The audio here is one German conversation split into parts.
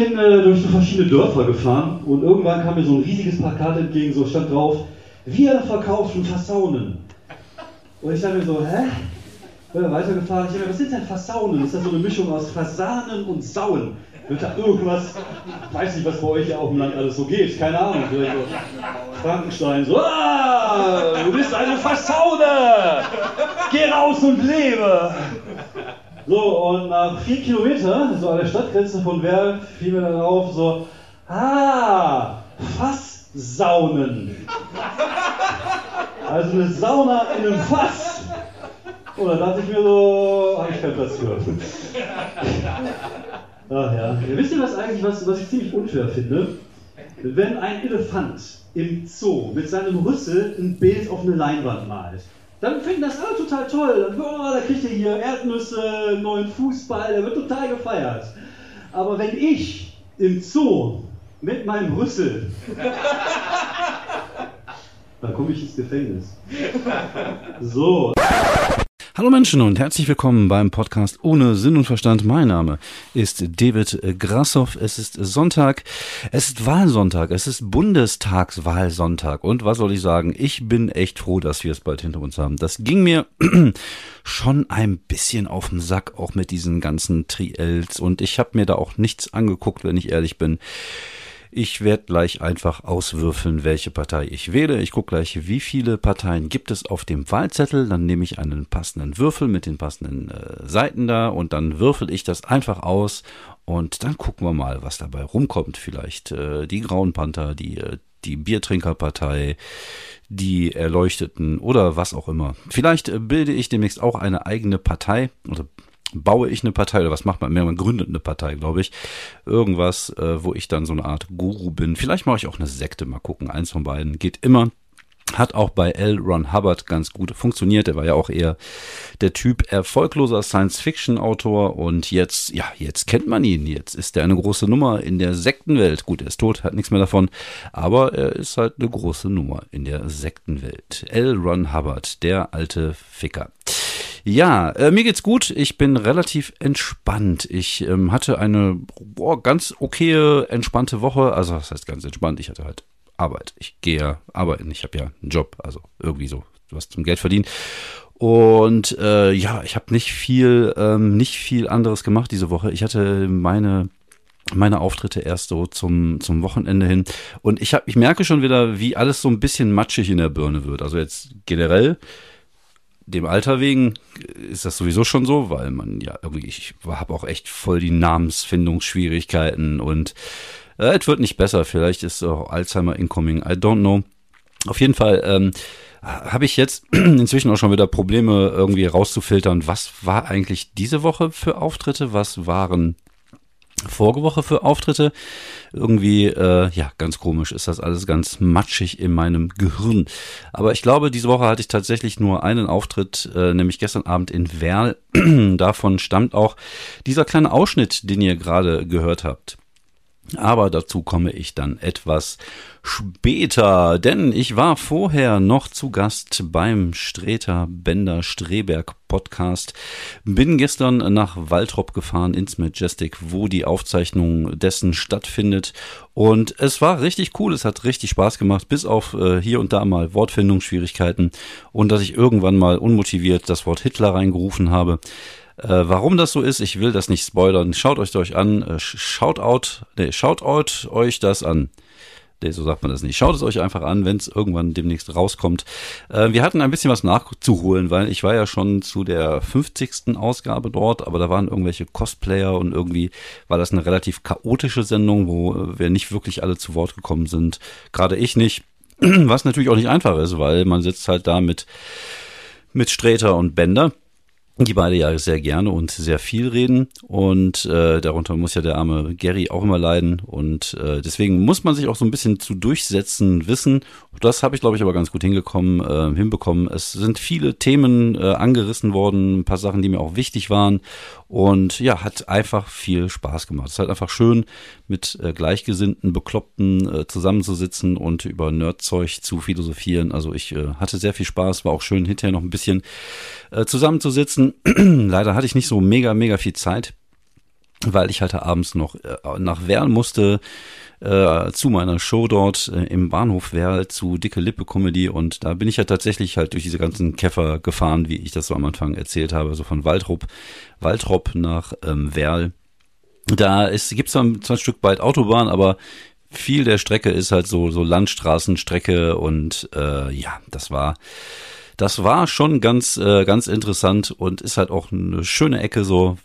Weg hierhin äh, durch so verschiedene Dörfer gefahren und irgendwann kam mir so ein riesiges Plakat entgegen, so stand drauf, wir verkaufen Fassaunen. Und ich dachte mir so, hä? Bin dann weitergefahren, ich habe mir, was sind denn Fassaunen? Ist das so eine Mischung aus Fasanen und Sauen? Wird da irgendwas, weiß nicht, was bei euch hier auf dem Land alles so geht, keine Ahnung, vielleicht so Frankenstein, so, ah, du bist eine Fassaune! Geh raus und lebe! So, und nach vier Kilometern, so an der Stadtgrenze von Werl, fiel mir dann auf, so, ah, Fasssaunen. Also eine Sauna in einem Fass. Und dann dachte ich mir so, habe ich keinen Platz für. Ach ja. ja. Wisst ihr was eigentlich, was, was ich ziemlich unfair finde? Wenn ein Elefant im Zoo mit seinem Rüssel ein Bild auf eine Leinwand malt, dann finden das alle total toll. Dann, oh, da kriegt er hier Erdnüsse, neuen Fußball, der wird total gefeiert. Aber wenn ich im Zoo mit meinem Rüssel, dann komme ich ins Gefängnis. So. Hallo Menschen und herzlich willkommen beim Podcast ohne Sinn und Verstand. Mein Name ist David Grassoff. Es ist Sonntag, es ist Wahlsonntag, es ist Bundestagswahlsonntag. Und was soll ich sagen? Ich bin echt froh, dass wir es bald hinter uns haben. Das ging mir schon ein bisschen auf den Sack, auch mit diesen ganzen Triels. Und ich habe mir da auch nichts angeguckt, wenn ich ehrlich bin. Ich werde gleich einfach auswürfeln, welche Partei ich wähle. Ich gucke gleich, wie viele Parteien gibt es auf dem Wahlzettel. Dann nehme ich einen passenden Würfel mit den passenden äh, Seiten da und dann würfel ich das einfach aus und dann gucken wir mal, was dabei rumkommt. Vielleicht äh, die Grauen Panther, die, äh, die Biertrinkerpartei, die Erleuchteten oder was auch immer. Vielleicht äh, bilde ich demnächst auch eine eigene Partei oder baue ich eine Partei oder was macht man mehr? Man gründet eine Partei, glaube ich. Irgendwas, äh, wo ich dann so eine Art Guru bin. Vielleicht mache ich auch eine Sekte, mal gucken. Eins von beiden geht immer. Hat auch bei L. Ron Hubbard ganz gut funktioniert. Er war ja auch eher der Typ erfolgloser Science-Fiction-Autor und jetzt, ja, jetzt kennt man ihn. Jetzt ist er eine große Nummer in der Sektenwelt. Gut, er ist tot, hat nichts mehr davon, aber er ist halt eine große Nummer in der Sektenwelt. L. Ron Hubbard, der alte Ficker. Ja, äh, mir geht's gut. Ich bin relativ entspannt. Ich ähm, hatte eine boah, ganz okaye, entspannte Woche. Also, das heißt ganz entspannt. Ich hatte halt Arbeit. Ich gehe ja arbeiten. Ich habe ja einen Job. Also irgendwie so was zum Geld verdienen. Und äh, ja, ich habe nicht viel, ähm, nicht viel anderes gemacht diese Woche. Ich hatte meine meine Auftritte erst so zum, zum Wochenende hin. Und ich, hab, ich merke schon wieder, wie alles so ein bisschen matschig in der Birne wird. Also jetzt generell dem Alter wegen ist das sowieso schon so, weil man ja irgendwie, ich habe auch echt voll die Namensfindungsschwierigkeiten und äh, es wird nicht besser. Vielleicht ist auch Alzheimer incoming, I don't know. Auf jeden Fall ähm, habe ich jetzt inzwischen auch schon wieder Probleme irgendwie rauszufiltern, was war eigentlich diese Woche für Auftritte, was waren Vorgewoche für Auftritte. Irgendwie, äh, ja, ganz komisch ist das alles ganz matschig in meinem Gehirn. Aber ich glaube, diese Woche hatte ich tatsächlich nur einen Auftritt, äh, nämlich gestern Abend in Werl. Davon stammt auch dieser kleine Ausschnitt, den ihr gerade gehört habt. Aber dazu komme ich dann etwas später, denn ich war vorher noch zu Gast beim Streter Bender Streberg Podcast. Bin gestern nach Waltrop gefahren ins Majestic, wo die Aufzeichnung dessen stattfindet. Und es war richtig cool, es hat richtig Spaß gemacht, bis auf äh, hier und da mal Wortfindungsschwierigkeiten und dass ich irgendwann mal unmotiviert das Wort Hitler reingerufen habe. Äh, warum das so ist, ich will das nicht spoilern. Schaut euch euch an. Äh, schaut out, nee, schaut out euch das an. Nee, so sagt man das nicht. Schaut es euch einfach an, wenn es irgendwann demnächst rauskommt. Äh, wir hatten ein bisschen was nachzuholen, weil ich war ja schon zu der 50. Ausgabe dort, aber da waren irgendwelche Cosplayer und irgendwie war das eine relativ chaotische Sendung, wo äh, wir nicht wirklich alle zu Wort gekommen sind. Gerade ich nicht. Was natürlich auch nicht einfach ist, weil man sitzt halt da mit, mit Sträter und Bänder die beide ja sehr gerne und sehr viel reden und äh, darunter muss ja der arme Gary auch immer leiden und äh, deswegen muss man sich auch so ein bisschen zu durchsetzen wissen. Das habe ich glaube ich aber ganz gut hingekommen, äh, hinbekommen. Es sind viele Themen äh, angerissen worden, ein paar Sachen, die mir auch wichtig waren und ja, hat einfach viel Spaß gemacht. Es ist halt einfach schön, mit äh, Gleichgesinnten, Bekloppten äh, zusammenzusitzen und über Nerdzeug zu philosophieren. Also ich äh, hatte sehr viel Spaß, war auch schön, hinterher noch ein bisschen äh, zusammenzusitzen. Leider hatte ich nicht so mega, mega viel Zeit. weil ich halt abends noch äh, nach Werl musste äh, zu meiner Show dort äh, im Bahnhof Werl zu Dicke Lippe Comedy und da bin ich ja tatsächlich halt durch diese ganzen Käfer gefahren, wie ich das so am Anfang erzählt habe, so von Waldrop, Waldrop nach ähm, Werl. Da ist, gibt's zwar ein Stück weit Autobahn, aber viel der Strecke ist halt so, so Landstraßenstrecke und äh, ja, das war das war schon ganz, äh, ganz interessant und ist halt auch eine schöne Ecke so,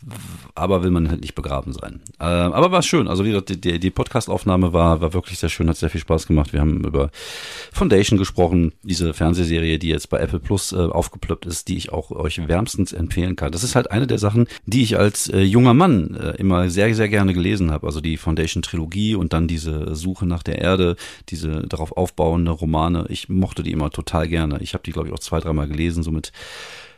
aber will man halt nicht begraben sein. Äh, aber war schön. Also wie gesagt, die, die Podcast-Aufnahme war, war wirklich sehr schön, hat sehr viel Spaß gemacht. Wir haben über Foundation gesprochen, diese Fernsehserie, die jetzt bei Apple Plus äh, aufgeploppt ist, die ich auch euch wärmstens empfehlen kann. Das ist halt eine der Sachen, die ich als äh, junger Mann äh, immer sehr, sehr gerne gelesen habe. Also die Foundation-Trilogie und dann diese Suche nach der Erde, diese darauf aufbauende Romane. Ich mochte die immer total gerne. Ich habe die, glaube ich, auch zwei, dreimal gelesen, so mit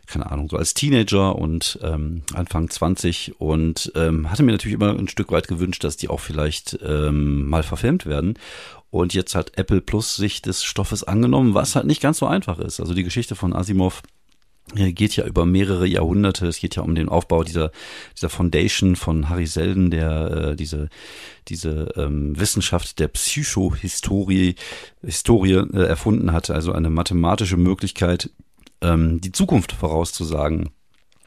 keine Ahnung, so als Teenager und ähm, Anfang 20 und ähm, hatte mir natürlich immer ein Stück weit gewünscht, dass die auch vielleicht ähm, mal verfilmt werden. Und jetzt hat Apple Plus sich des Stoffes angenommen, was halt nicht ganz so einfach ist. Also die Geschichte von Asimov äh, geht ja über mehrere Jahrhunderte. Es geht ja um den Aufbau dieser, dieser Foundation von Harry Selden, der äh, diese, diese ähm, Wissenschaft der Psychohistorie Historie, äh, erfunden hat. Also eine mathematische Möglichkeit, ähm, die Zukunft vorauszusagen,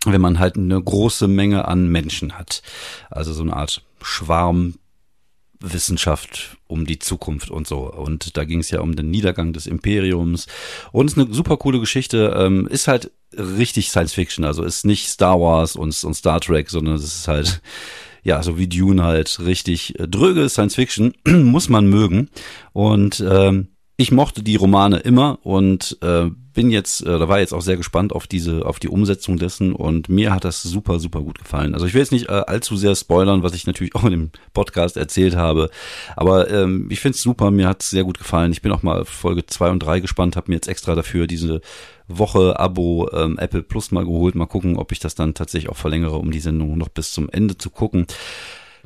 wenn man halt eine große Menge an Menschen hat. Also so eine Art Schwarmwissenschaft um die Zukunft und so. Und da ging es ja um den Niedergang des Imperiums. Und es ist eine super coole Geschichte. Ähm, ist halt richtig Science Fiction. Also ist nicht Star Wars und, und Star Trek, sondern es ist halt ja, so wie Dune halt richtig äh, dröge Science Fiction, muss man mögen. Und ähm, ich mochte die Romane immer und äh, bin jetzt, äh, da war jetzt auch sehr gespannt auf diese, auf die Umsetzung dessen und mir hat das super, super gut gefallen. Also ich will jetzt nicht äh, allzu sehr spoilern, was ich natürlich auch in dem Podcast erzählt habe, aber ähm, ich finde es super, mir hat es sehr gut gefallen. Ich bin auch mal Folge zwei und drei gespannt, habe mir jetzt extra dafür diese Woche Abo ähm, Apple Plus mal geholt. Mal gucken, ob ich das dann tatsächlich auch verlängere, um die Sendung noch bis zum Ende zu gucken.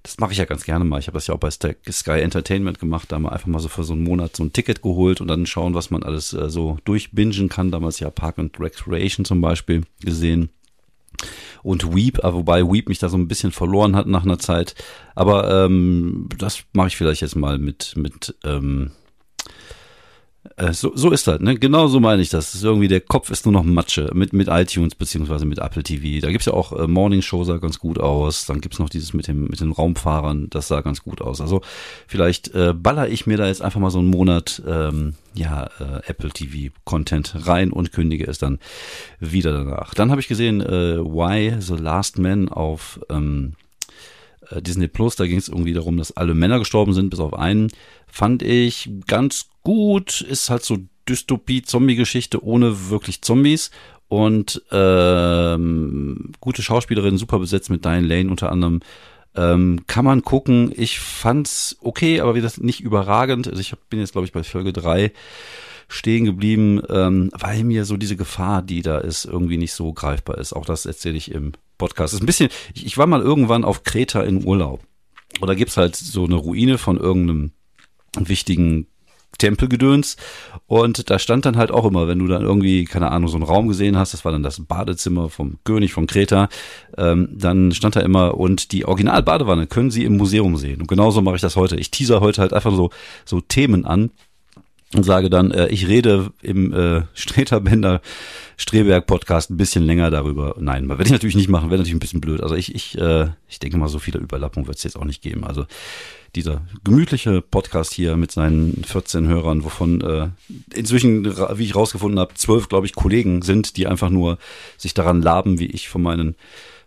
Das mache ich ja ganz gerne mal. Ich habe das ja auch bei Sky Entertainment gemacht, da mal einfach mal so für so einen Monat so ein Ticket geholt und dann schauen, was man alles äh, so durchbingen kann. Damals ja Park and Recreation zum Beispiel gesehen und Weep, äh, wobei Weep mich da so ein bisschen verloren hat nach einer Zeit. Aber ähm, das mache ich vielleicht jetzt mal mit mit ähm, äh, so, so ist das, ne? Genau so meine ich das. das. Ist irgendwie der Kopf ist nur noch Matsche mit, mit iTunes beziehungsweise mit Apple TV. Da gibt's ja auch äh, Morning Show sah ganz gut aus. Dann gibt's noch dieses mit dem mit den Raumfahrern, das sah ganz gut aus. Also vielleicht äh, baller ich mir da jetzt einfach mal so einen Monat ähm, ja äh, Apple TV Content rein und kündige es dann wieder danach. Dann habe ich gesehen äh, Why the Last Man auf ähm, äh, Disney Plus, da ging es irgendwie darum, dass alle Männer gestorben sind, bis auf einen. Fand ich ganz gut, ist halt so Dystopie-Zombie-Geschichte ohne wirklich Zombies. Und ähm, gute Schauspielerin, super besetzt mit Diane Lane unter anderem. Ähm, kann man gucken. Ich fand's okay, aber wie das nicht überragend. Also ich bin jetzt, glaube ich, bei Folge drei stehen geblieben, ähm, weil mir so diese Gefahr, die da ist, irgendwie nicht so greifbar ist. Auch das erzähle ich im Podcast. Ist ein bisschen, ich, ich war mal irgendwann auf Kreta in Urlaub. Und da gibt's halt so eine Ruine von irgendeinem wichtigen Tempelgedöns. Und da stand dann halt auch immer, wenn du dann irgendwie, keine Ahnung, so einen Raum gesehen hast, das war dann das Badezimmer vom König von Kreta, ähm, dann stand da immer, und die Originalbadewanne können Sie im Museum sehen. Und genauso mache ich das heute. Ich teaser heute halt einfach so, so Themen an, und sage dann, äh, ich rede im äh, Streterbender Streberg Podcast ein bisschen länger darüber. Nein, werde ich natürlich nicht machen, wäre natürlich ein bisschen blöd. Also ich, ich, äh, ich denke mal, so viele Überlappungen wird es jetzt auch nicht geben. Also dieser gemütliche Podcast hier mit seinen 14 Hörern, wovon äh, inzwischen, wie ich rausgefunden habe, zwölf, glaube ich, Kollegen sind, die einfach nur sich daran laben, wie ich von meinen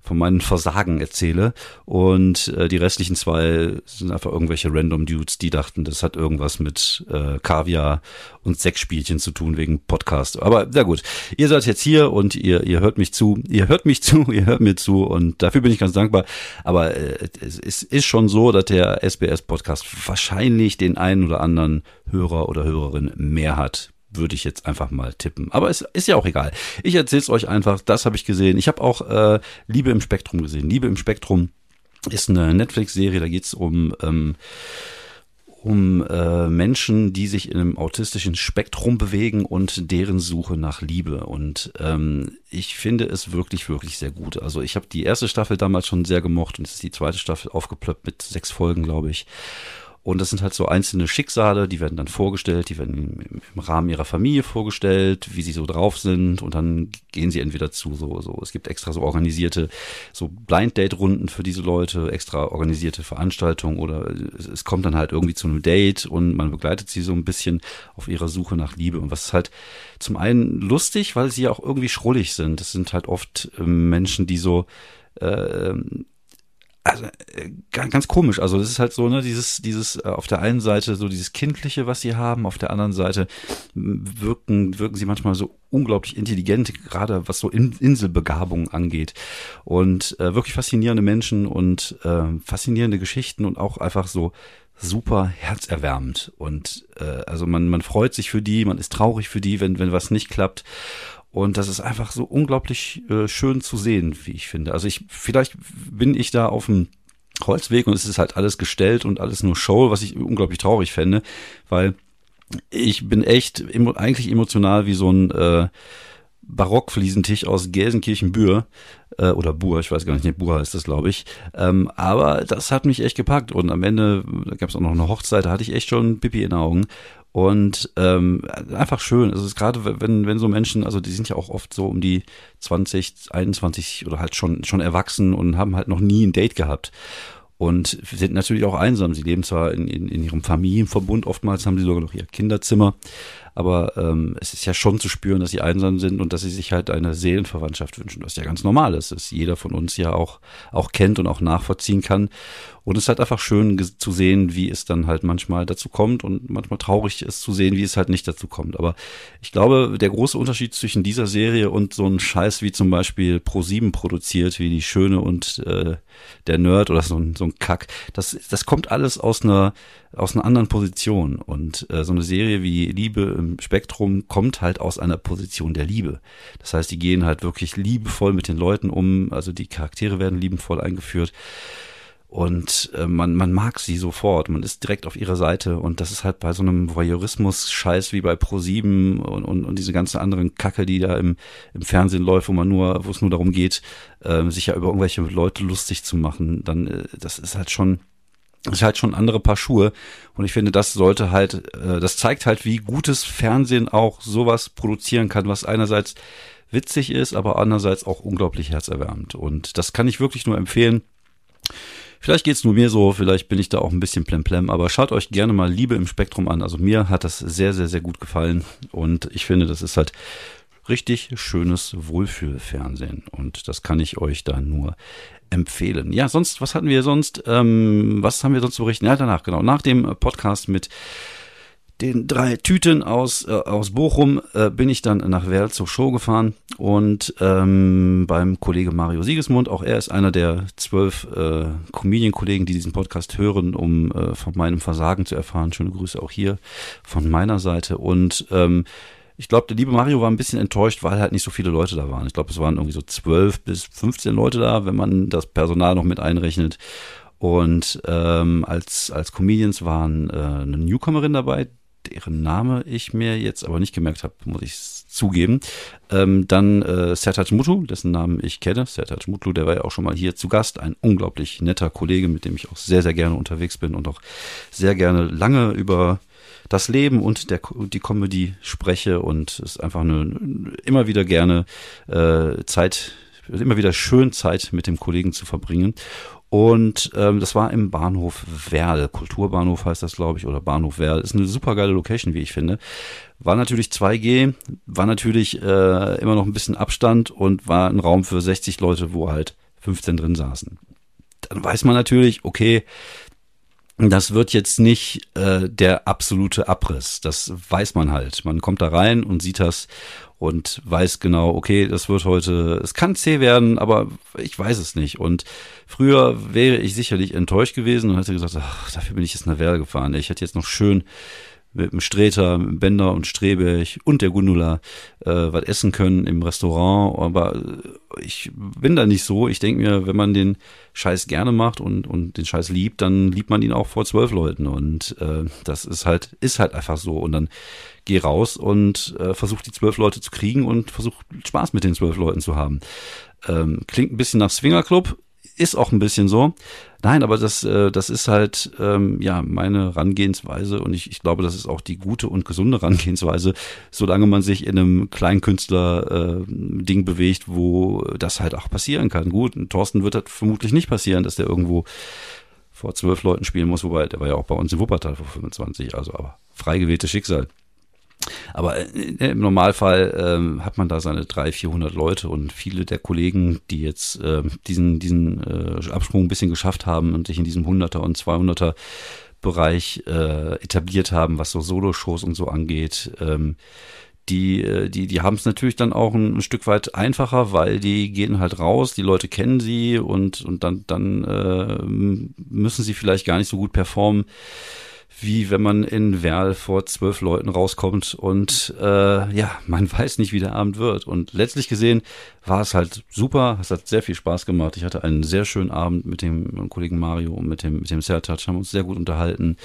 von meinen Versagen erzähle. Und äh, die restlichen zwei sind einfach irgendwelche random Dudes, die dachten, das hat irgendwas mit äh, Kaviar und Sexspielchen zu tun wegen Podcast. Aber sehr gut. Ihr seid jetzt hier und ihr, ihr hört mich zu. Ihr hört mich zu, ihr hört mir zu und dafür bin ich ganz dankbar. Aber äh, es ist schon so, dass der SBS-Podcast wahrscheinlich den einen oder anderen Hörer oder Hörerin mehr hat würde ich jetzt einfach mal tippen. Aber es ist ja auch egal. Ich erzähle es euch einfach, das habe ich gesehen. Ich habe auch äh, Liebe im Spektrum gesehen. Liebe im Spektrum ist eine Netflix-Serie, da geht es um, ähm, um äh, Menschen, die sich in einem autistischen Spektrum bewegen und deren Suche nach Liebe. Und ähm, ich finde es wirklich, wirklich sehr gut. Also ich habe die erste Staffel damals schon sehr gemocht und es ist die zweite Staffel aufgeplöppt mit sechs Folgen, glaube ich. Und das sind halt so einzelne Schicksale, die werden dann vorgestellt, die werden im, Rahmen ihrer Familie vorgestellt, wie sie so drauf sind und dann gehen sie entweder zu so, so, es gibt extra so organisierte, so Blind Date Runden für diese Leute, extra organisierte Veranstaltungen oder es, es kommt dann halt irgendwie zu einem Date und man begleitet sie so ein bisschen auf ihrer Suche nach Liebe und was ist halt zum einen lustig, weil sie ja auch irgendwie schrullig sind. Das sind halt oft äh, Menschen, die so, äh, also äh, ganz komisch. Also das ist halt so, ne, dieses, dieses äh, auf der einen Seite so dieses Kindliche, was sie haben, auf der anderen Seite wirken, wirken sie manchmal so unglaublich intelligent, gerade was so In Inselbegabung angeht. Und äh, wirklich faszinierende Menschen und äh, faszinierende Geschichten und auch einfach so super herzerwärmend. Und äh, also man, man freut sich für die, man ist traurig für die, wenn, wenn was nicht klappt. Und das ist einfach so unglaublich äh, schön zu sehen, wie ich finde. Also ich, vielleicht bin ich da auf dem Holzweg und es ist halt alles gestellt und alles nur Show, was ich unglaublich traurig fände, weil ich bin echt emo eigentlich emotional wie so ein äh, Barockfliesentisch aus Gelsenkirchen-Bühr äh, oder Buhr, ich weiß gar nicht, nee, Buhr heißt das, glaube ich. Ähm, aber das hat mich echt gepackt und am Ende gab es auch noch eine Hochzeit, da hatte ich echt schon Pipi in den Augen und ähm, einfach schön. Also es ist gerade, wenn, wenn so Menschen, also die sind ja auch oft so um die 20, 21 oder halt schon, schon erwachsen und haben halt noch nie ein Date gehabt. Und sind natürlich auch einsam. Sie leben zwar in, in, in ihrem Familienverbund, oftmals haben sie sogar noch ihr Kinderzimmer, aber ähm, es ist ja schon zu spüren, dass sie einsam sind und dass sie sich halt eine Seelenverwandtschaft wünschen, was ja ganz normal ist, dass jeder von uns ja auch, auch kennt und auch nachvollziehen kann. Und es ist halt einfach schön zu sehen, wie es dann halt manchmal dazu kommt und manchmal traurig ist zu sehen, wie es halt nicht dazu kommt. Aber ich glaube, der große Unterschied zwischen dieser Serie und so einem Scheiß wie zum Beispiel Pro7 produziert, wie die Schöne und äh, der Nerd oder so ein, so ein Kack, das, das kommt alles aus einer aus einer anderen Position. Und äh, so eine Serie wie Liebe im Spektrum kommt halt aus einer Position der Liebe. Das heißt, die gehen halt wirklich liebevoll mit den Leuten um, also die Charaktere werden liebevoll eingeführt. Und äh, man, man mag sie sofort, man ist direkt auf ihrer Seite und das ist halt bei so einem Voyeurismus-Scheiß wie bei Pro7 und, und, und diese ganze anderen Kacke, die da im, im Fernsehen läuft, wo man nur, wo es nur darum geht, äh, sich ja über irgendwelche Leute lustig zu machen, dann äh, das ist halt schon ist halt schon andere Paar Schuhe. Und ich finde, das sollte halt, äh, das zeigt halt, wie gutes Fernsehen auch sowas produzieren kann, was einerseits witzig ist, aber andererseits auch unglaublich herzerwärmend. Und das kann ich wirklich nur empfehlen. Vielleicht geht's nur mir so, vielleicht bin ich da auch ein bisschen plemplem, aber schaut euch gerne mal Liebe im Spektrum an. Also mir hat das sehr, sehr, sehr gut gefallen und ich finde, das ist halt richtig schönes Wohlfühlfernsehen und das kann ich euch da nur empfehlen. Ja, sonst, was hatten wir sonst? Ähm, was haben wir sonst zu berichten? Ja, danach, genau. Nach dem Podcast mit den drei Tüten aus, äh, aus Bochum äh, bin ich dann nach Werl zur Show gefahren und ähm, beim Kollege Mario Siegesmund, auch er ist einer der zwölf äh, Comedian-Kollegen, die diesen Podcast hören, um äh, von meinem Versagen zu erfahren. Schöne Grüße auch hier von meiner Seite und ähm, ich glaube, der liebe Mario war ein bisschen enttäuscht, weil halt nicht so viele Leute da waren. Ich glaube, es waren irgendwie so zwölf bis 15 Leute da, wenn man das Personal noch mit einrechnet. Und ähm, als, als Comedians waren äh, eine Newcomerin dabei, deren Name ich mir jetzt aber nicht gemerkt habe, muss ich zugeben. Ähm, dann äh, Sertac Mutlu, dessen Namen ich kenne. Sertac Mutlu, der war ja auch schon mal hier zu Gast. Ein unglaublich netter Kollege, mit dem ich auch sehr, sehr gerne unterwegs bin und auch sehr gerne lange über das Leben und der, die Comedy spreche und es ist einfach eine, immer wieder gerne äh, Zeit, immer wieder schön Zeit mit dem Kollegen zu verbringen. Und ähm, das war im Bahnhof Werl. Kulturbahnhof heißt das, glaube ich, oder Bahnhof Werl. Ist eine super geile Location, wie ich finde. War natürlich 2G, war natürlich äh, immer noch ein bisschen Abstand und war ein Raum für 60 Leute, wo halt 15 drin saßen. Dann weiß man natürlich, okay, das wird jetzt nicht äh, der absolute Abriss. Das weiß man halt. Man kommt da rein und sieht das und weiß genau, okay, das wird heute, es kann zäh werden, aber ich weiß es nicht. Und früher wäre ich sicherlich enttäuscht gewesen und hätte gesagt, ach, dafür bin ich jetzt nach Werl gefahren. Ich hätte jetzt noch schön mit dem Streter, mit dem Bender und Strebech und der Gundula äh, was essen können im Restaurant. Aber ich bin da nicht so. Ich denke mir, wenn man den Scheiß gerne macht und, und den Scheiß liebt, dann liebt man ihn auch vor zwölf Leuten. Und äh, das ist halt, ist halt einfach so. Und dann geh raus und äh, versuch die zwölf Leute zu kriegen und versuch Spaß mit den zwölf Leuten zu haben. Ähm, klingt ein bisschen nach Swingerclub, ist auch ein bisschen so. Nein, aber das, äh, das ist halt ähm, ja meine Herangehensweise und ich, ich glaube, das ist auch die gute und gesunde Herangehensweise, solange man sich in einem Kleinkünstler-Ding äh, bewegt, wo das halt auch passieren kann. Gut, Thorsten wird das vermutlich nicht passieren, dass der irgendwo vor zwölf Leuten spielen muss, wobei der war ja auch bei uns in Wuppertal vor 25, also aber frei gewähltes Schicksal. Aber äh, im Normalfall ähm, hat man da seine 300, 400 Leute und viele der Kollegen, die jetzt äh, diesen, diesen äh, Absprung ein bisschen geschafft haben und sich in diesem 100er und 200er Bereich äh, etabliert haben, was so Solo-Shows und so angeht, ähm, die, äh, die, die haben es natürlich dann auch ein, ein, Stück weit einfacher, weil die gehen halt raus, die Leute kennen sie und, und dann, dann äh, müssen sie vielleicht gar nicht so gut performen wie wenn man in Werl vor zwölf Leuten rauskommt und äh, ja, man weiß nicht, wie der Abend wird. Und letztlich gesehen war es halt super, es hat sehr viel Spaß gemacht. Ich hatte einen sehr schönen Abend mit dem Kollegen Mario und mit dem, mit dem Sertac, haben uns sehr gut unterhalten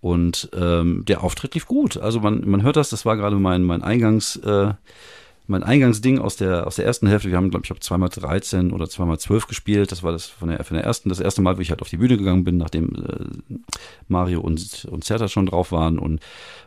und ähm, der Auftritt lief gut. Also man, man hört das, das war gerade mein, mein Eingangs... Äh, mein Eingangsding aus der, aus der ersten Hälfte, wir haben, glaube ich, hab zweimal 13 oder zweimal 12 gespielt. Das war das von der, von der ersten, das erste Mal, wo ich halt auf die Bühne gegangen bin, nachdem äh, Mario und, und Zerta schon drauf waren und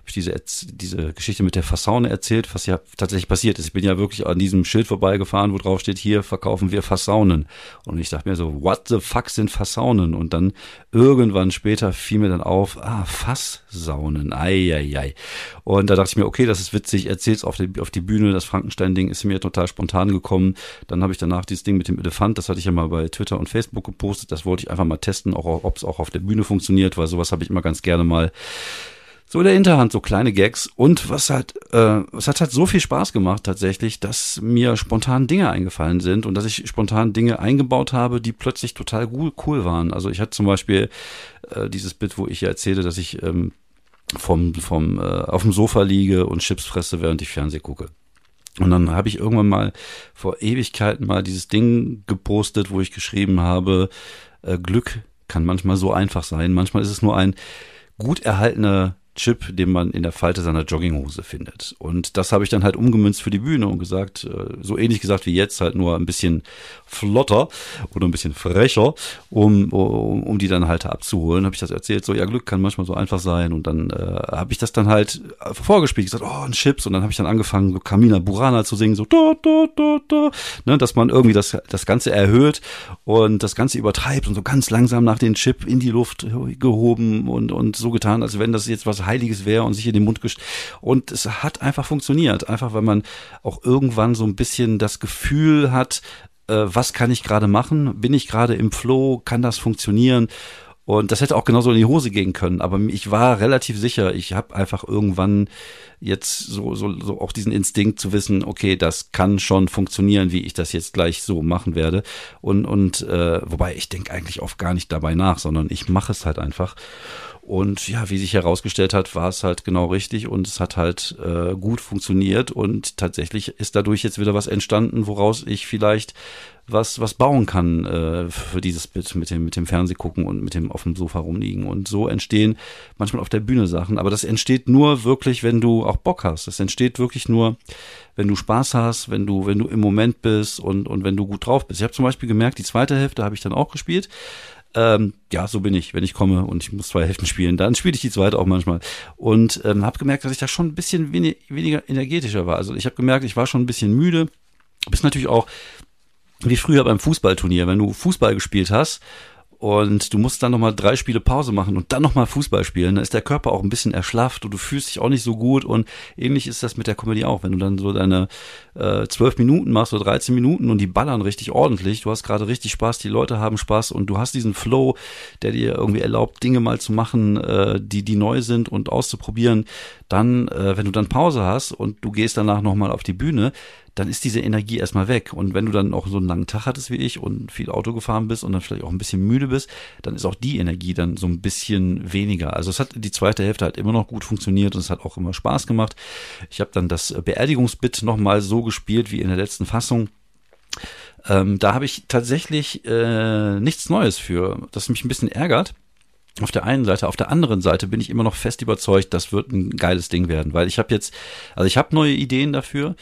ich diese, diese Geschichte mit der Fassaune erzählt, was ja tatsächlich passiert ist. Ich bin ja wirklich an diesem Schild vorbeigefahren, wo drauf steht, hier verkaufen wir Fassaunen. Und ich dachte mir so, what the fuck sind Fassaunen? Und dann irgendwann später fiel mir dann auf, ah, Fasssaunen, ei, ei, ei. Und da dachte ich mir, okay, das ist witzig, erzähl's auf die, auf die Bühne, das Frankenstein-Ding ist mir total spontan gekommen. Dann habe ich danach dieses Ding mit dem Elefant, das hatte ich ja mal bei Twitter und Facebook gepostet, das wollte ich einfach mal testen, auch ob es auch auf der Bühne funktioniert, weil sowas habe ich immer ganz gerne mal so in der Hinterhand so kleine Gags und was halt, äh, es hat halt so viel Spaß gemacht tatsächlich, dass mir spontan Dinge eingefallen sind und dass ich spontan Dinge eingebaut habe, die plötzlich total cool, cool waren. Also ich hatte zum Beispiel äh, dieses Bit, wo ich ja erzähle, dass ich ähm, vom, vom äh, auf dem Sofa liege und Chips fresse, während ich Fernseh gucke. Und dann habe ich irgendwann mal vor Ewigkeiten mal dieses Ding gepostet, wo ich geschrieben habe, äh, Glück kann manchmal so einfach sein. Manchmal ist es nur ein gut erhaltener Chip, den man in der Falte seiner Jogginghose findet. Und das habe ich dann halt umgemünzt für die Bühne und gesagt, äh, so ähnlich gesagt wie jetzt, halt nur ein bisschen flotter oder ein bisschen frecher, um, um, um die dann halt abzuholen. Habe ich das erzählt, so ja, Glück kann manchmal so einfach sein. Und dann äh, habe ich das dann halt vorgespielt, gesagt, oh, ein Chips. Und dann habe ich dann angefangen, so Kamina Burana zu singen, so da, da, da, da, ne, dass man irgendwie das, das Ganze erhöht und das Ganze übertreibt und so ganz langsam nach den Chip in die Luft gehoben und, und so getan, als wenn das jetzt was Heiliges wäre und sich in den Mund gest und es hat einfach funktioniert, einfach weil man auch irgendwann so ein bisschen das Gefühl hat, äh, was kann ich gerade machen? Bin ich gerade im Flow? Kann das funktionieren? Und das hätte auch genauso in die Hose gehen können. Aber ich war relativ sicher, ich habe einfach irgendwann jetzt so, so, so auch diesen Instinkt zu wissen, okay, das kann schon funktionieren, wie ich das jetzt gleich so machen werde. Und, und äh, wobei ich denke eigentlich oft gar nicht dabei nach, sondern ich mache es halt einfach. Und ja, wie sich herausgestellt hat, war es halt genau richtig und es hat halt äh, gut funktioniert und tatsächlich ist dadurch jetzt wieder was entstanden, woraus ich vielleicht was was bauen kann äh, für dieses Bit mit dem mit dem Fernsehgucken und mit dem auf dem Sofa rumliegen und so entstehen manchmal auf der Bühne Sachen, aber das entsteht nur wirklich, wenn du auch Bock hast. Das entsteht wirklich nur, wenn du Spaß hast, wenn du wenn du im Moment bist und und wenn du gut drauf bist. Ich habe zum Beispiel gemerkt, die zweite Hälfte habe ich dann auch gespielt ähm, ja, so bin ich. Wenn ich komme und ich muss zwei Hälften spielen, dann spiele ich die zweite auch manchmal. Und ähm, habe gemerkt, dass ich da schon ein bisschen wenig, weniger energetischer war. Also ich habe gemerkt, ich war schon ein bisschen müde. Bist natürlich auch wie früher beim Fußballturnier, wenn du Fußball gespielt hast und du musst dann nochmal drei Spiele Pause machen und dann nochmal Fußball spielen, dann ist der Körper auch ein bisschen erschlafft und du fühlst dich auch nicht so gut. Und ähnlich ist das mit der Comedy auch, wenn du dann so deine äh, zwölf äh, Minuten machst oder 13 Minuten und die ballern richtig ordentlich, du hast gerade richtig Spaß, die Leute haben Spaß und du hast diesen Flow, der dir irgendwie erlaubt, Dinge mal zu machen, äh, die, die neu sind und auszuprobieren, dann, äh, wenn du dann Pause hast und du gehst danach nochmal auf die Bühne, dann ist diese Energie erstmal weg. Und wenn du dann auch so einen langen Tag hattest wie ich und viel Auto gefahren bist und dann vielleicht auch ein bisschen müde bist, dann ist auch die Energie dann so ein bisschen weniger. Also es hat die zweite Hälfte halt immer noch gut funktioniert und es hat auch immer Spaß gemacht. Ich habe dann das Beerdigungsbit nochmal so gespielt wie in der letzten Fassung. Ähm, da habe ich tatsächlich äh, nichts Neues für, das mich ein bisschen ärgert. Auf der einen Seite, auf der anderen Seite bin ich immer noch fest überzeugt, das wird ein geiles Ding werden, weil ich habe jetzt, also ich habe neue Ideen dafür.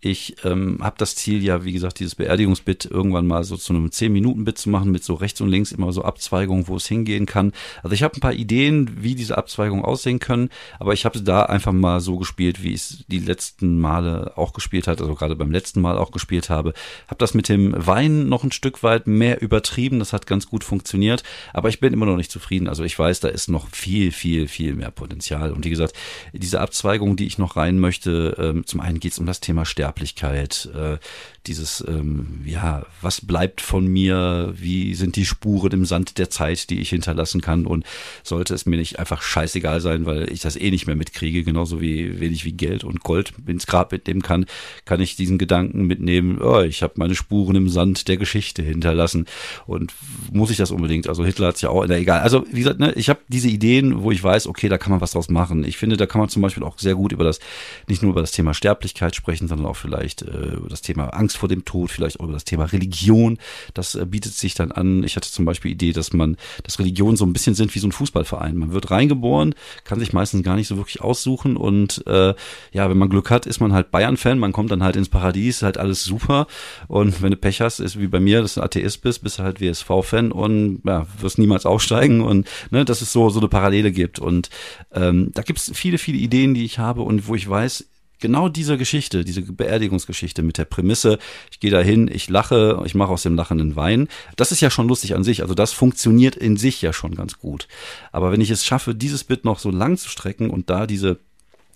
Ich ähm, habe das Ziel ja, wie gesagt, dieses Beerdigungsbit irgendwann mal so zu einem 10-Minuten-Bit zu machen, mit so rechts und links immer so Abzweigungen, wo es hingehen kann. Also ich habe ein paar Ideen, wie diese Abzweigungen aussehen können, aber ich habe da einfach mal so gespielt, wie ich es die letzten Male auch gespielt hat, also gerade beim letzten Mal auch gespielt habe. Habe das mit dem Wein noch ein Stück weit mehr übertrieben, das hat ganz gut funktioniert, aber ich bin immer noch nicht zufrieden. Also ich weiß, da ist noch viel, viel, viel mehr Potenzial. Und wie gesagt, diese Abzweigung, die ich noch rein möchte, ähm, zum einen geht es um das Thema Sterben. Sterblichkeit, äh, dieses, ähm, ja, was bleibt von mir, wie sind die Spuren im Sand der Zeit, die ich hinterlassen kann? Und sollte es mir nicht einfach scheißegal sein, weil ich das eh nicht mehr mitkriege, genauso wie wenig wie Geld und Gold ins Grab mitnehmen kann, kann ich diesen Gedanken mitnehmen, oh, ich habe meine Spuren im Sand der Geschichte hinterlassen. Und muss ich das unbedingt, also Hitler hat es ja auch, na, egal, also wie gesagt, ne, ich habe diese Ideen, wo ich weiß, okay, da kann man was draus machen. Ich finde, da kann man zum Beispiel auch sehr gut über das, nicht nur über das Thema Sterblichkeit sprechen, sondern auch vielleicht äh, über das Thema Angst vor dem Tod, vielleicht auch über das Thema Religion. Das äh, bietet sich dann an. Ich hatte zum Beispiel die Idee, dass man, dass Religionen so ein bisschen sind wie so ein Fußballverein. Man wird reingeboren, kann sich meistens gar nicht so wirklich aussuchen und äh, ja, wenn man Glück hat, ist man halt Bayern-Fan, man kommt dann halt ins Paradies, halt alles super. Und wenn du Pech hast, ist wie bei mir, dass du Atheist bist, bist du halt WSV-Fan und ja, wirst niemals aufsteigen und ne, dass es so, so eine Parallele gibt. Und ähm, da gibt's viele, viele Ideen, die ich habe und wo ich weiß, genau diese Geschichte, diese Beerdigungsgeschichte mit der Prämisse, ich gehe da hin, ich lache, ich mache aus dem lachenden Wein, das ist ja schon lustig an sich. Also das funktioniert in sich ja schon ganz gut. Aber wenn ich es schaffe, dieses Bit noch so lang zu strecken und da diese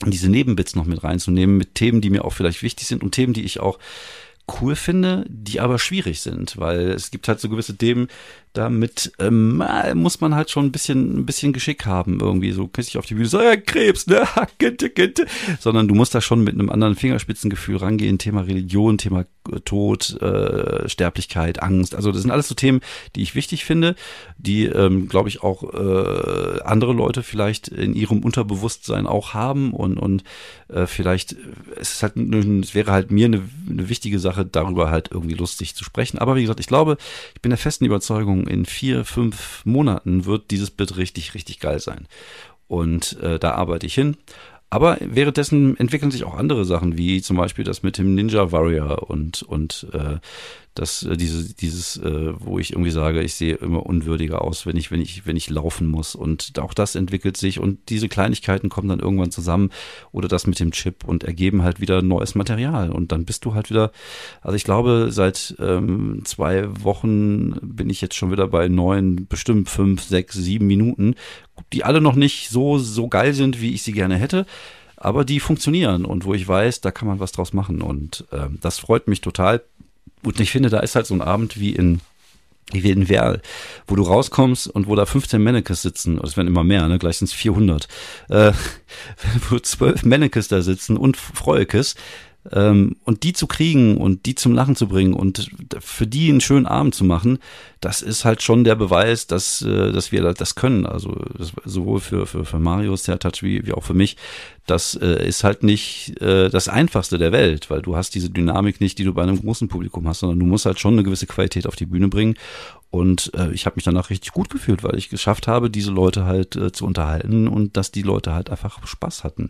diese Nebenbits noch mit reinzunehmen, mit Themen, die mir auch vielleicht wichtig sind und Themen, die ich auch cool finde, die aber schwierig sind, weil es gibt halt so gewisse Themen, damit ähm, muss man halt schon ein bisschen, ein bisschen Geschick haben, irgendwie so küsslich auf die Bühne, so, ja, Krebs, ne, Gitte, Gitte, sondern du musst da schon mit einem anderen Fingerspitzengefühl rangehen, Thema Religion, Thema Tod, äh, Sterblichkeit, Angst, also das sind alles so Themen, die ich wichtig finde, die, ähm, glaube ich, auch äh, andere Leute vielleicht in ihrem Unterbewusstsein auch haben und, und äh, vielleicht, es ist halt, es wäre halt mir eine, eine wichtige Sache, darüber halt irgendwie lustig zu sprechen, aber wie gesagt, ich glaube, ich bin der festen Überzeugung, in vier, fünf Monaten wird dieses Bild richtig, richtig geil sein. Und äh, da arbeite ich hin. Aber währenddessen entwickeln sich auch andere Sachen, wie zum Beispiel das mit dem Ninja Warrior und, und äh, dass äh, diese, dieses, äh, wo ich irgendwie sage, ich sehe immer unwürdiger aus, wenn ich, wenn ich, wenn ich laufen muss. Und auch das entwickelt sich und diese Kleinigkeiten kommen dann irgendwann zusammen oder das mit dem Chip und ergeben halt wieder neues Material. Und dann bist du halt wieder, also ich glaube, seit ähm, zwei Wochen bin ich jetzt schon wieder bei neun, bestimmt fünf, sechs, sieben Minuten, die alle noch nicht so, so geil sind, wie ich sie gerne hätte aber die funktionieren und wo ich weiß, da kann man was draus machen und äh, das freut mich total. Und ich finde, da ist halt so ein Abend wie in wie in Werl, wo du rauskommst und wo da 15 Mannekes sitzen, es werden immer mehr, ne, gleich sind es 400, äh, wo zwölf Mannekes da sitzen und Freukes, und die zu kriegen und die zum Lachen zu bringen und für die einen schönen Abend zu machen, das ist halt schon der Beweis, dass, äh, dass wir das können. Also sowohl für, für, für Mario Touch wie, wie auch für mich. Das äh, ist halt nicht äh, das Einfachste der Welt, weil du hast diese Dynamik nicht, die du bei einem großen Publikum hast, sondern du musst halt schon eine gewisse Qualität auf die Bühne bringen. Und äh, ich habe mich danach richtig gut gefühlt, weil ich geschafft habe, diese Leute halt äh, zu unterhalten und dass die Leute halt einfach Spaß hatten.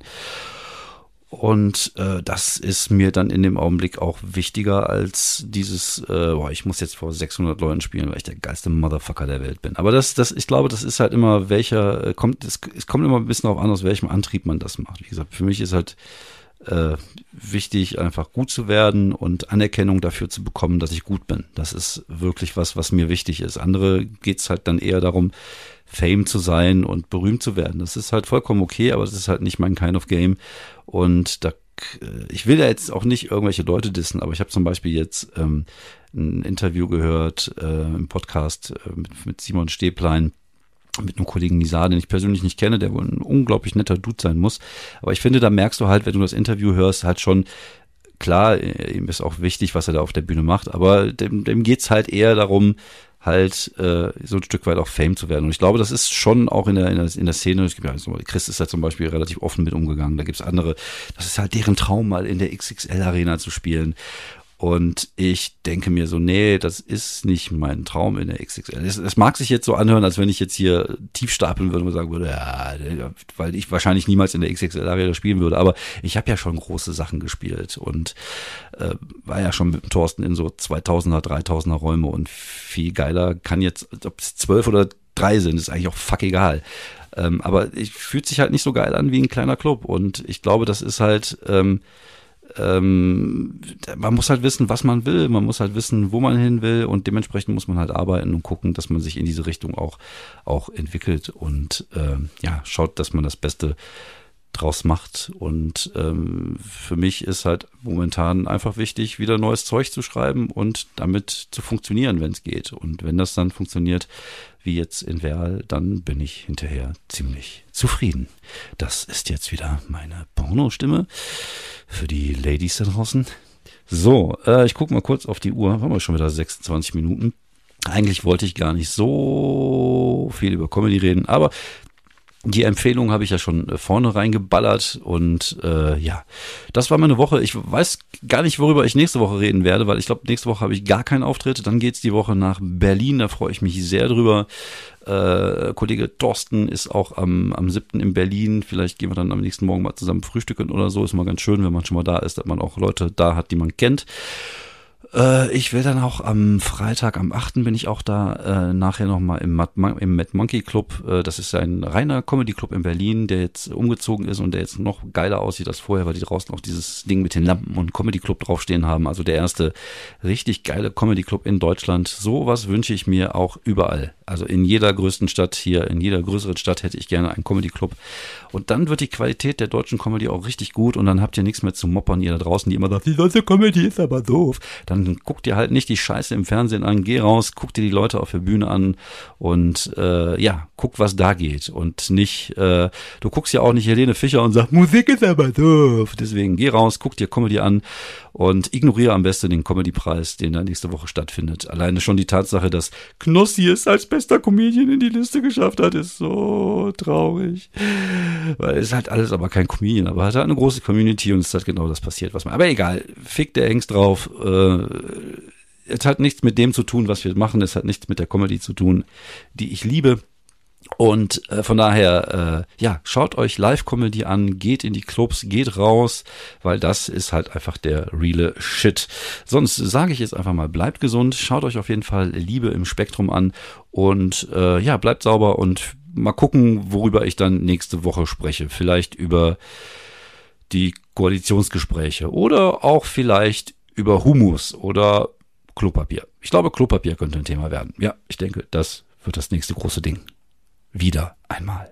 Und äh, das ist mir dann in dem Augenblick auch wichtiger als dieses, äh, boah, ich muss jetzt vor 600 Leuten spielen, weil ich der geilste Motherfucker der Welt bin. Aber das, das, ich glaube, das ist halt immer welcher, äh, kommt, es, es kommt immer ein bisschen darauf an, aus welchem Antrieb man das macht. Wie gesagt, für mich ist halt äh, wichtig, einfach gut zu werden und Anerkennung dafür zu bekommen, dass ich gut bin. Das ist wirklich was, was mir wichtig ist. Andere geht's halt dann eher darum, Fame zu sein und berühmt zu werden. Das ist halt vollkommen okay, aber das ist halt nicht mein kind of game. Und da, äh, ich will ja jetzt auch nicht irgendwelche Leute dissen, aber ich habe zum Beispiel jetzt ähm, ein Interview gehört äh, im Podcast äh, mit, mit Simon Stäblein mit einem Kollegen Nizar, den ich persönlich nicht kenne, der wohl ein unglaublich netter Dude sein muss. Aber ich finde, da merkst du halt, wenn du das Interview hörst, halt schon, klar, ihm ist auch wichtig, was er da auf der Bühne macht, aber dem, dem geht's halt eher darum, halt äh, so ein Stück weit auch Fame zu werden. Und ich glaube, das ist schon auch in der, in der, in der Szene, gibt ja, Chris ist da zum Beispiel relativ offen mit umgegangen, da gibt's andere, das ist halt deren Traum, mal in der XXL-Arena zu spielen. Und ich denke mir so, nee, das ist nicht mein Traum in der XXL. Es, es, mag sich jetzt so anhören, als wenn ich jetzt hier tief stapeln würde und sagen würde, ja, weil ich wahrscheinlich niemals in der XXL Arena spielen würde. Aber ich habe ja schon große Sachen gespielt und äh, war ja schon mit dem Thorsten in so 2000er, 3000er Räume und viel geiler kann jetzt, ob es zwölf oder drei sind, ist eigentlich auch fuck egal. Ähm, aber ich fühlt sich halt nicht so geil an wie ein kleiner Club und ich glaube, das ist halt, ähm, ähm, man muss halt wissen, was man will, man muss halt wissen, wo man hin will. Und dementsprechend muss man halt arbeiten und gucken, dass man sich in diese Richtung auch, auch entwickelt. Und äh, ja, schaut, dass man das Beste draus macht. Und ähm, für mich ist halt momentan einfach wichtig, wieder neues Zeug zu schreiben und damit zu funktionieren, wenn es geht. Und wenn das dann funktioniert, wie jetzt in Werl, dann bin ich hinterher ziemlich zufrieden. Das ist jetzt wieder meine Porno-Stimme für die Ladies da draußen. So, äh, ich gucke mal kurz auf die Uhr. Haben wir schon wieder 26 Minuten. Eigentlich wollte ich gar nicht so viel über Comedy reden, aber die Empfehlung habe ich ja schon äh, vorne reingeballert und äh, ja, das war meine Woche. Ich weiß gar nicht, worüber ich nächste Woche reden werde, weil ich glaube, nächste Woche habe ich gar keinen Auftritt. Dann geht's die Woche nach Berlin, da freue ich mich sehr drüber. Äh, Kollege Thorsten ist auch am, am 7. in Berlin. Vielleicht gehen wir dann am nächsten Morgen mal zusammen frühstücken oder so. Ist mal ganz schön, wenn man schon mal da ist, dass man auch Leute da hat, die man kennt. Äh, ich will dann auch am Freitag, am 8. bin ich auch da, äh, nachher nochmal im, Mad, im Mad Monkey Club. Äh, das ist ein reiner Comedy Club in Berlin, der jetzt umgezogen ist und der jetzt noch geiler aussieht als vorher, weil die draußen auch dieses Ding mit den Lampen und Comedy Club draufstehen haben. Also der erste richtig geile Comedy Club in Deutschland. Sowas wünsche ich mir auch überall. Also in jeder größten Stadt hier, in jeder größeren Stadt hätte ich gerne einen Comedy Club. Und dann wird die Qualität der deutschen Comedy auch richtig gut und dann habt ihr nichts mehr zu moppern, ihr da draußen, die immer sagt, die deutsche Comedy ist aber doof. Dann guckt ihr halt nicht die Scheiße im Fernsehen an, geh raus, guck dir die Leute auf der Bühne an und äh, ja, guck, was da geht. Und nicht, äh, du guckst ja auch nicht Helene Fischer und sagst, Musik ist aber doof. Deswegen geh raus, guck dir Comedy an und ignoriere am besten den Comedy-Preis, den da nächste Woche stattfindet. Alleine schon die Tatsache, dass Knossi es als bester Comedian in die Liste geschafft hat, ist so traurig. Weil es halt alles aber kein Comedian, aber hat halt eine große Community und es ist halt genau das passiert, was man. Aber egal, fick der Hengst drauf. Äh, es hat nichts mit dem zu tun, was wir machen. Es hat nichts mit der Comedy zu tun, die ich liebe. Und äh, von daher, äh, ja, schaut euch Live-Comedy an, geht in die Clubs, geht raus, weil das ist halt einfach der reale Shit. Sonst sage ich jetzt einfach mal, bleibt gesund, schaut euch auf jeden Fall Liebe im Spektrum an und äh, ja, bleibt sauber und mal gucken, worüber ich dann nächste Woche spreche. Vielleicht über die Koalitionsgespräche oder auch vielleicht über Humus oder Klopapier. Ich glaube, Klopapier könnte ein Thema werden. Ja, ich denke, das wird das nächste große Ding wieder einmal.